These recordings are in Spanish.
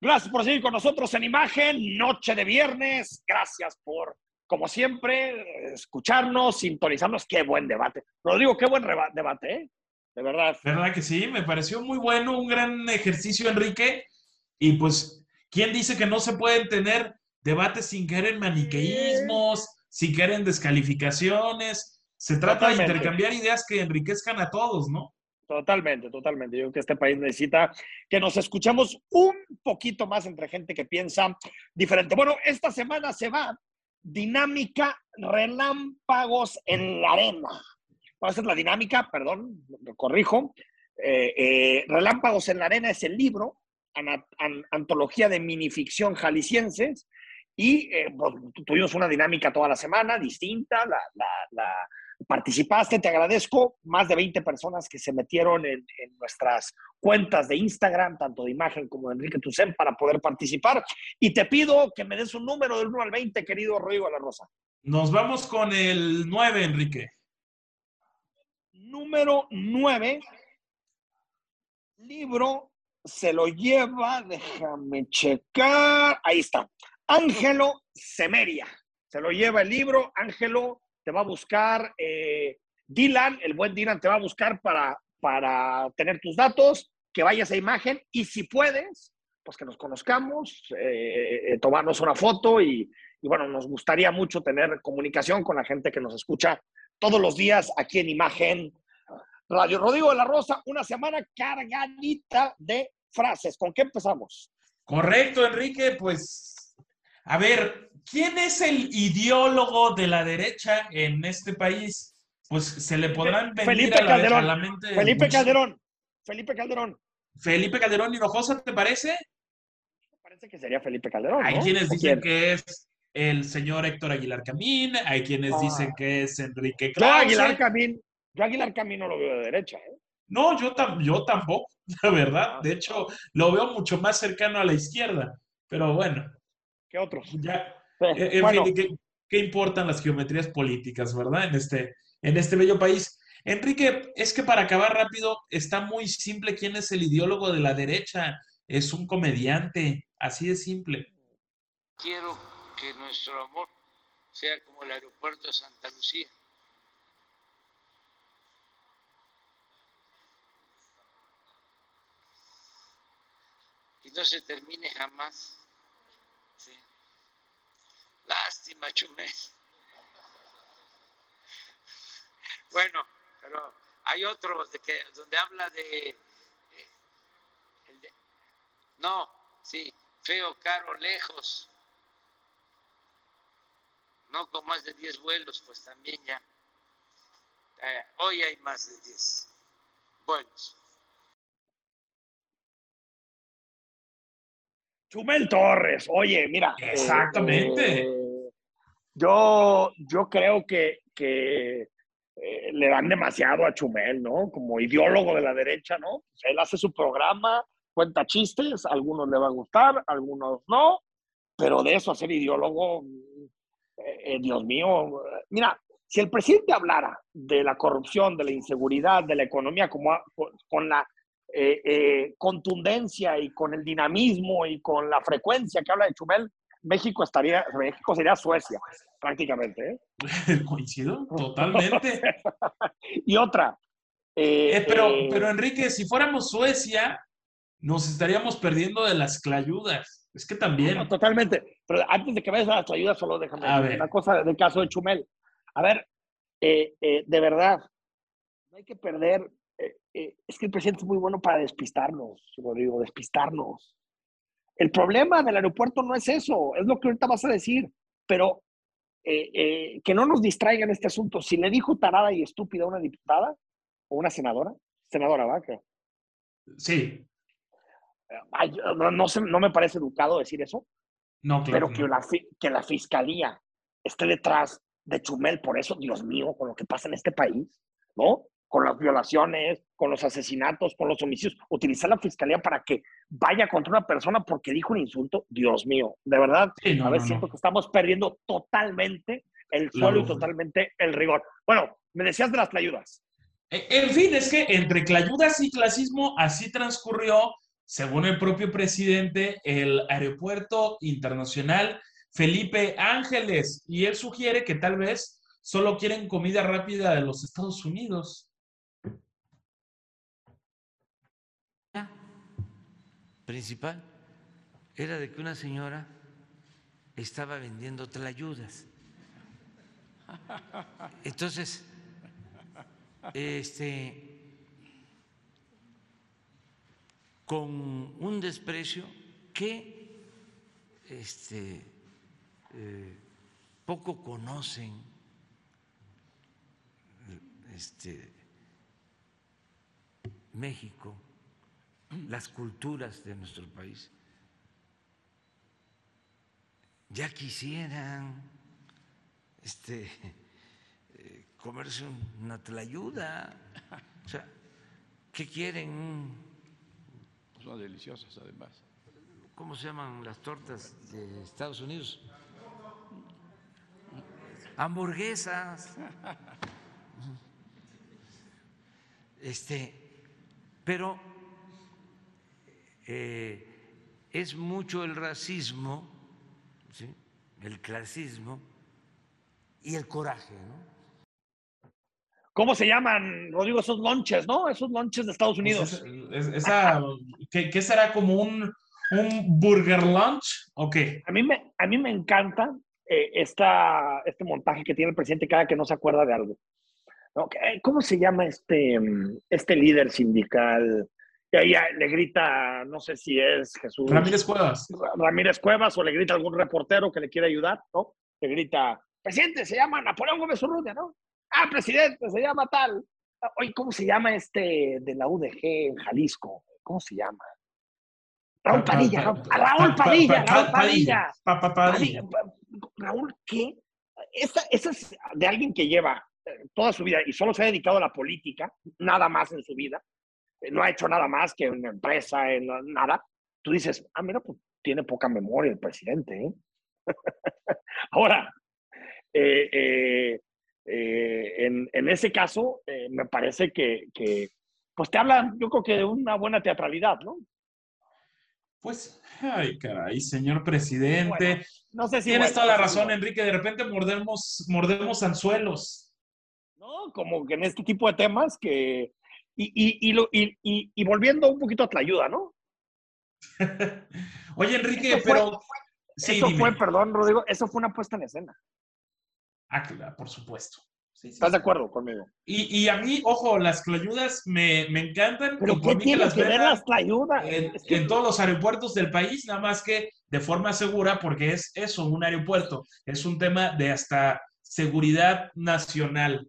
Gracias por seguir con nosotros en imagen, noche de viernes. Gracias por, como siempre, escucharnos, sintonizarnos. Qué buen debate. Rodrigo, qué buen debate, ¿eh? De verdad. ¿Verdad que sí? Me pareció muy bueno, un gran ejercicio, Enrique. Y pues, ¿quién dice que no se pueden tener debates sin caer en maniqueísmos, sin caer en descalificaciones? Se trata de intercambiar ideas que enriquezcan a todos, ¿no? Totalmente, totalmente. Yo creo que este país necesita que nos escuchemos un poquito más entre gente que piensa diferente. Bueno, esta semana se va dinámica relámpagos en la arena. Va a la dinámica, perdón, lo corrijo. Eh, eh, relámpagos en la arena es el libro, antología de minificción jaliscienses, y eh, tuvimos una dinámica toda la semana distinta. la, participaste, te agradezco. Más de 20 personas que se metieron en, nuestras cuentas de Instagram, tanto de imagen como de Enrique Tucen, para poder participar. Y te pido que me des un número del 1 al 20, querido Rodrigo La Rosa. Nos vamos con el 9, Enrique. Número 9. Libro se lo lleva, déjame checar. Ahí está. Ángelo Semeria. Se lo lleva el libro. Ángelo te va a buscar eh, Dylan, el buen Dylan te va a buscar para, para tener tus datos, que vayas a imagen y si puedes, pues que nos conozcamos, eh, eh, tomarnos una foto y, y, bueno, nos gustaría mucho tener comunicación con la gente que nos escucha todos los días aquí en Imagen Radio. Rodrigo de la Rosa, una semana cargadita de frases. ¿Con qué empezamos? Correcto, Enrique, pues a ver, ¿quién es el ideólogo de la derecha en este país? Pues se le podrán venir a, la, mente. Felipe Calderón. Felipe Calderón. Felipe Calderón Hinojosa, ¿te parece? Me parece que sería Felipe Calderón. Hay quienes dicen que es el señor Héctor Aguilar Camín, hay quienes ah. dicen que es Enrique Claus. Yo Aguilar Camín, yo Aguilar Camín no lo veo de derecha, ¿eh? No, yo, yo tampoco, la verdad. De hecho, lo veo mucho más cercano a la izquierda. Pero bueno. ¿Qué otros? Ya, eh, en fin, ¿qué, importan las geometrías políticas, verdad? En este, en este bello país. Enrique, es que para acabar rápido, está muy simple quién es el ideólogo de la derecha. Es un comediante, así de simple. Quiero que nuestro amor sea como el aeropuerto de Santa Lucía. Y no se termine jamás. Lástima, Chumel. Bueno, pero hay otro de que, donde habla de, eh, No, sí, feo, caro, lejos. No con más de 10 vuelos, pues también ya. Eh, hoy hay más de 10 vuelos. Chumel Torres, oye, mira. Exactamente. Eh, yo, yo creo que, que eh, le dan demasiado a Chumel, ¿no? Como ideólogo de la derecha, ¿no? él hace su programa, cuenta chistes, algunos le va a gustar, algunos no, pero de eso a ser ideólogo, eh, Dios mío, mira, si el presidente hablara de la corrupción, de la inseguridad, de la economía, como con la eh, eh, contundencia y con el dinamismo y con la frecuencia que habla de Chumel, México estaría, México sería Suecia, prácticamente. ¿eh? Coincido, totalmente. y otra. pero, pero Enrique, si fuéramos Suecia, nos estaríamos perdiendo de las clayudas. Es que también. totalmente. Pero antes de que vayas a las clayudas, solo déjame una cosa del caso de Chumel. A ver, de verdad, no hay que perder eh, eh, es que el presidente es muy bueno para despistarnos, digo, despistarnos. El problema del aeropuerto no es eso, es lo que ahorita vas a decir, pero eh, que no nos distraigan este asunto. Si le dijo tarada y estúpida a una diputada o una senadora, senadora, ¿va? Sí. no, no, me parece educado decir eso. No, claro. Pero que, la, que la fiscalía esté detrás de Chumel por eso, Dios mío, con lo que pasa en este país, ¿no? Con las violaciones, con los asesinatos, con los homicidios, utilizar la fiscalía para que vaya contra una persona porque dijo un insulto, Dios mío, de verdad, a veces siento que estamos perdiendo totalmente el suelo y totalmente el rigor. Bueno, me decías de las clayudas. E, en fin, es que entre clayudas y clasismo así transcurrió según el propio presidente, el aeropuerto internacional Felipe Ángeles. Y él sugiere que tal vez solo quieren comida rápida de los Estados Unidos. Principal era de que una señora estaba vendiendo tlayudas. Entonces, este, con un desprecio que este, eh, poco conocen este, México, las culturas de nuestro país. Ya quisieran este, eh, comerse una tlayuda. O sea, ¿qué quieren? Son deliciosas además. ¿Cómo se llaman las tortas de Estados Unidos? Hamburguesas. Este, pero eh, es mucho el racismo, ¿sí? el clasismo y el coraje, ¿no? ¿Cómo se llaman, Rodrigo, esos lonches, no? Esos lonches de Estados Unidos. Pues es- esa, ¿qué, qué será como un, un burger lunch? ¿O qué? A mí me, a mí me encanta eh, esta, este montaje que tiene el presidente cada que no se acuerda de algo. ¿Cómo se llama este, mm, este líder sindical? Y ahí ah, le grita, no sé si es Jesús Ramírez Cuevas. Ra- Ramírez Cuevas o le grita algún reportero que le quiere ayudar, ¿no? Le grita, presidente, se llama Napoleón Gómez Urrutia, ¿no? Ah, presidente, se llama tal. Oye, ¿cómo se llama este de la UDG en Jalisco? ¿Cómo se llama? Raúl Pa- pa- Padilla, Raúl pa- Padilla, pa- Raúl pa- Padilla. Pa- pa- Padilla. Padilla, pa- Raúl, ¿qué? Esa, esa es de alguien que lleva eh, toda su vida y solo se ha dedicado a la política, nada más en su vida, no ha hecho nada más que en una empresa, en la- nada. Tú dices, ah, mira, pues tiene poca memoria el presidente. ¿eh? Ahora, eh, eh, eh, en, en ese caso, eh, me parece que, que, pues te habla, yo creo que de una buena teatralidad, ¿no? Pues, ay, caray, señor presidente. Bueno, No sé si... Tienes toda la razón. Enrique. De repente mordemos, mordemos anzuelos. ¿no? Como que en este tipo de temas que... Y, y, y, lo- y, volviendo un poquito a Tlayuda, ¿no? Oye, Enrique, Eso fue- pero. Sí, eso dime. fue, perdón, Rodrigo, eso fue una puesta en escena. Ah, claro, por supuesto. Sí, sí, ¿Estás de acuerdo conmigo? Y, y a mí, ojo, las clayudas me, me encantan. Pero ¿qué tiene las que ver vendan las Tlayudas? en, Es que- en todos los aeropuertos del país, nada más que de forma segura, porque es eso, un aeropuerto. Es un tema de hasta seguridad nacional.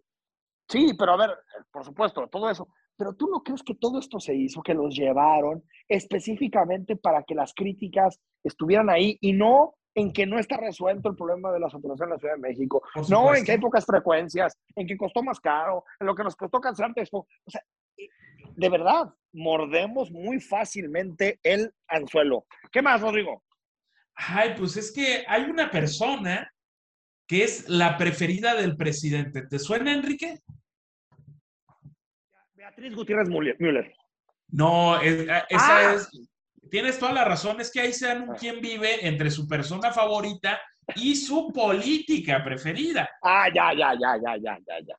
Sí, pero a ver, por supuesto, todo eso. Pero tú no crees que todo esto se hizo, que los llevaron específicamente para que las críticas estuvieran ahí y no en que no está resuelto el problema de la saturación en la Ciudad de México, no en que hay pocas frecuencias, en que costó más caro, en lo que nos costó cancelar Expo. O sea, de verdad, mordemos muy fácilmente el anzuelo. ¿Qué más, Rodrigo? Ay, pues es que hay una persona que es la preferida del presidente. ¿Te suena, Enrique? Beatriz Gutiérrez Müller. Müller. No, es- esa Ah. es. Tienes toda la razón, es que ahí se dan un quién vive entre su persona favorita y su política preferida. Ah, ya, ya, ya, ya, ya, ya, ya.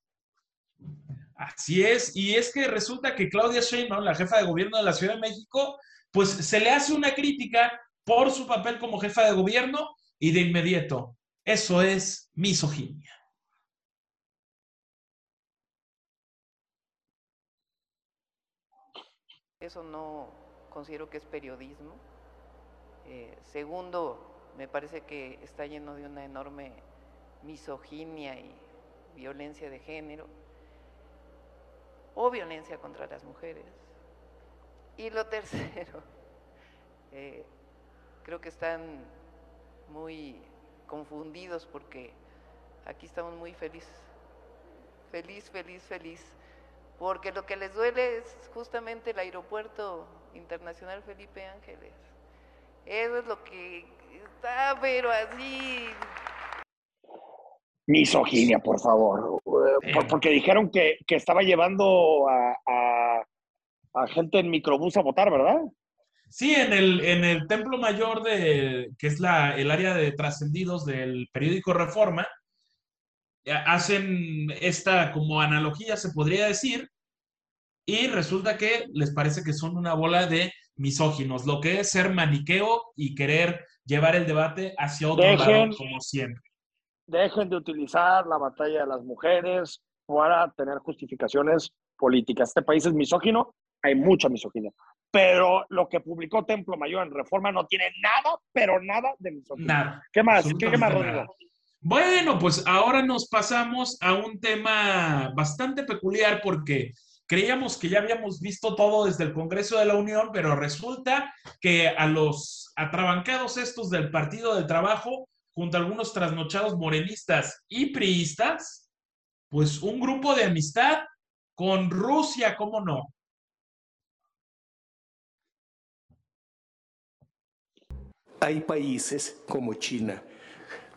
Así es, y es que resulta que Claudia Sheinbaum, la jefa de gobierno de la Ciudad de México, pues se le hace una crítica por su papel como jefa de gobierno y de inmediato, eso es misoginia. Eso no considero que es periodismo. Eh, segundo, me parece que está lleno de una enorme misoginia y violencia de género o violencia contra las mujeres. Y lo tercero, eh, creo que están muy confundidos porque aquí estamos muy felices, feliz, feliz, feliz, porque lo que les duele es justamente el aeropuerto internacional Felipe Ángeles. Eso es lo que está, pero así, Misoginia, por favor. Por- porque dijeron que, que estaba llevando a, a- a gente en microbús a votar, ¿verdad? Sí, en el, en el Templo Mayor de, que es la, el área de trascendidos del periódico Reforma, hacen esta como analogía, se podría decir, y resulta que les parece que son una bola de misóginos, lo que es ser maniqueo y querer llevar el debate hacia otro lado, como siempre. Dejen de utilizar la batalla de las mujeres para tener justificaciones políticas. Este país es misógino, hay mucha misoginia. Pero lo que publicó Templo Mayor en Reforma no tiene nada, pero nada de misoginia. Nada. ¿Qué más? ¿Qué más, Rodrigo? Bueno, pues ahora nos pasamos a un tema bastante peculiar porque creíamos que ya habíamos visto todo desde el Congreso de la Unión, pero resulta que a los atrabancados estos del Partido del Trabajo, junto a algunos trasnochados morenistas y priistas, pues un grupo de amistad con Rusia, ¿cómo no? Hay países como China,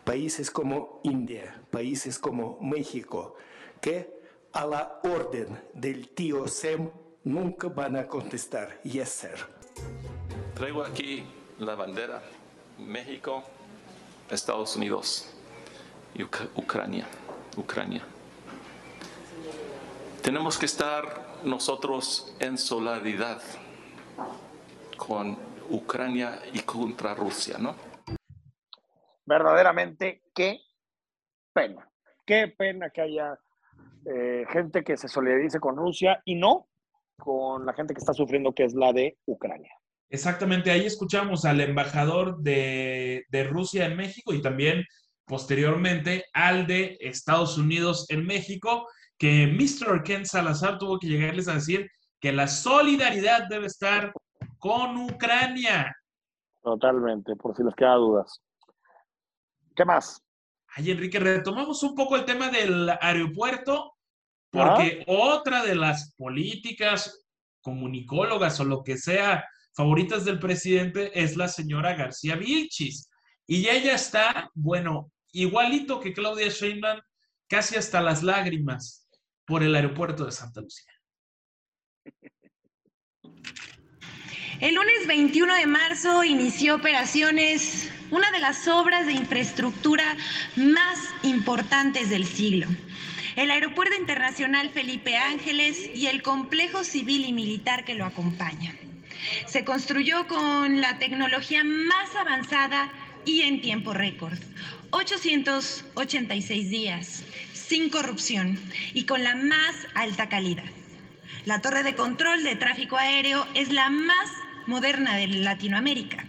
países como India, países como México, que a la orden del tío Sem nunca van a contestar yes sir. Traigo aquí la bandera México, Estados Unidos y Ucrania. Ucrania. Tenemos que estar nosotros en solidaridad con Ucrania y contra Rusia, ¿no? Verdaderamente, qué pena. Qué pena que haya eh, gente que se solidarice con Rusia y no con la gente que está sufriendo, que es la de Ucrania. Exactamente, ahí escuchamos al embajador de, de Rusia en México y también posteriormente al de Estados Unidos en México, que Mr. Ken Salazar tuvo que llegarles a decir que la solidaridad debe estar con Ucrania. Totalmente, por si les queda dudas. ¿Qué más? Ay, Enrique, retomamos un poco el tema del aeropuerto, porque otra de las políticas comunicólogas o lo que sea favoritas del presidente es la señora García Vilchis. Y ella está, bueno, igualito que Claudia Sheinbaum, casi hasta las lágrimas por el aeropuerto de Santa Lucía. El lunes 21 de marzo inició operaciones una de las obras de infraestructura más importantes del siglo. El Aeropuerto Internacional Felipe Ángeles y el complejo civil y militar que lo acompaña. Se construyó con la tecnología más avanzada y en tiempo récord. 886 días, sin corrupción y con la más alta calidad. La torre de control de tráfico aéreo es la más moderna de Latinoamérica.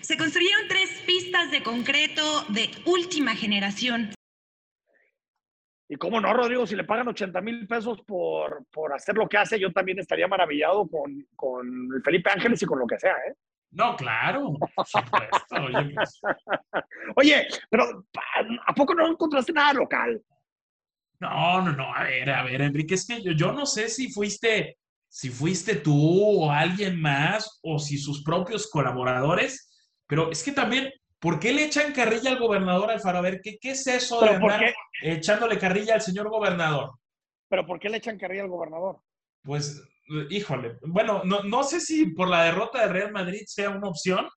Se construyeron tres pistas de concreto de última generación. Y cómo no, Rodrigo, si le pagan 80 mil pesos por, por, hacer lo que hace, yo también estaría maravillado con, con Felipe Ángeles y con lo que sea, ¿eh? No, claro. Oye, pues. Oye, pero ¿a poco no encontraste nada local? No, no, no. A ver, a ver, Enrique, es que yo, yo no sé si fuiste si fuiste tú o alguien más o si sus propios colaboradores, pero es que también, ¿por qué le echan carrilla al gobernador Alfaro? A ver, ¿qué, qué es eso de andar echándole carrilla al señor gobernador? ¿Pero por qué le echan carrilla al gobernador? Pues, híjole, bueno, no, no sé si por la derrota de Real Madrid sea una opción.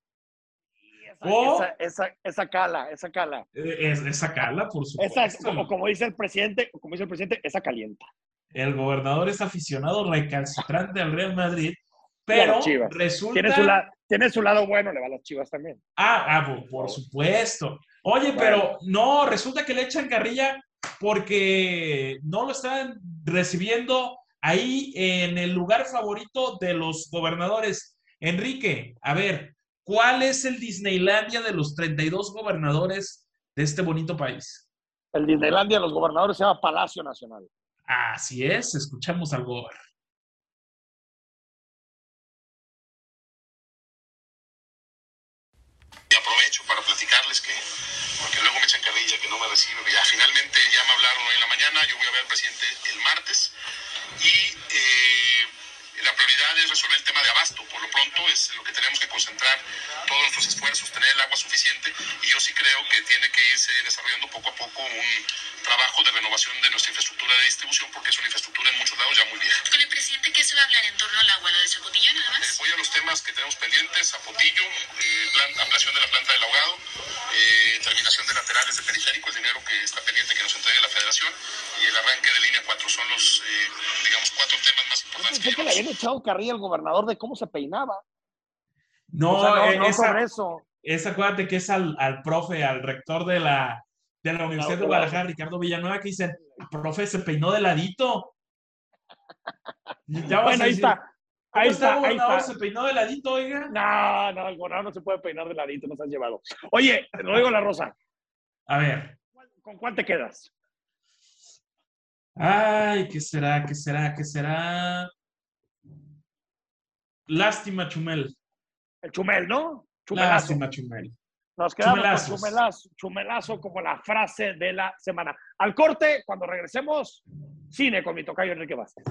Esa, o, esa, esa, cala, esa cala. Es, esa cala, por supuesto. Esa, como, como dice el presidente, como dice el presidente, esa calienta el gobernador es aficionado recalcitrante al Real Madrid, pero resulta... Tiene su, tiene su, lado bueno, le va a las chivas también. Ah, ah por, supuesto. Oye, pero no, resulta que le echan carrilla porque no lo están recibiendo ahí en el lugar favorito de los gobernadores. Enrique, a ver, ¿cuál es el Disneylandia de los 32 gobernadores de este bonito país? El Disneylandia de los gobernadores se llama Palacio Nacional. Así es, escuchamos algo. Y aprovecho para platicarles que, porque luego me echan carrilla que no me reciben, finalmente ya me hablaron hoy en la mañana, yo voy a ver al presidente el martes y eh, la prioridad es resolver el tema de abasto. Por lo pronto es lo que tenemos que concentrar todos nuestros esfuerzos, tener el agua suficiente y yo sí creo que tiene que irse desarrollando poco a poco un trabajo de renovación de nuestra infraestructura de distribución porque es una infraestructura en muchos lados ya muy vieja. Con el presidente, ¿qué se va a hablar en torno al agua? ¿Lo de Zapotillo nada Eh, más? voy a los temas que tenemos pendientes, Zapotillo, eh, plan- ampliación de la planta del ahogado, eh, terminación de laterales de periférico, el dinero que está pendiente que nos entregue la federación y el arranque de línea 4 son los, eh, digamos, cuatro temas más importantes que echado carrilla al gobernador de cómo se peinaba. No, O sea, no, eh, no esa, sobre eso. esa, acuérdate que es al, al profe, al rector de la, de la Universidad de claro. Guadalajara, Ricardo Villanueva, que dicen, el profe se peinó de ladito. Ya Bueno, ahí decir, está. ¿cómo Ahí está está, ahí gobernador? está. ¿Se peinó de ladito, oiga? No, no, el gobernador no se puede peinar de ladito, nos han llevado. Oye, Rodrigo La Rosa, A ver. ¿con cuál te quedas? Ay, ¿qué será? ¿Qué será? ¿Qué será? Lástima, Chumel. El chumel, ¿no? Chumelazo. Lástima, Chumel. Nos quedamos con chumelazo, chumelazo como la frase de la semana. Al corte, cuando regresemos, cine con mi tocayo Enrique Vázquez.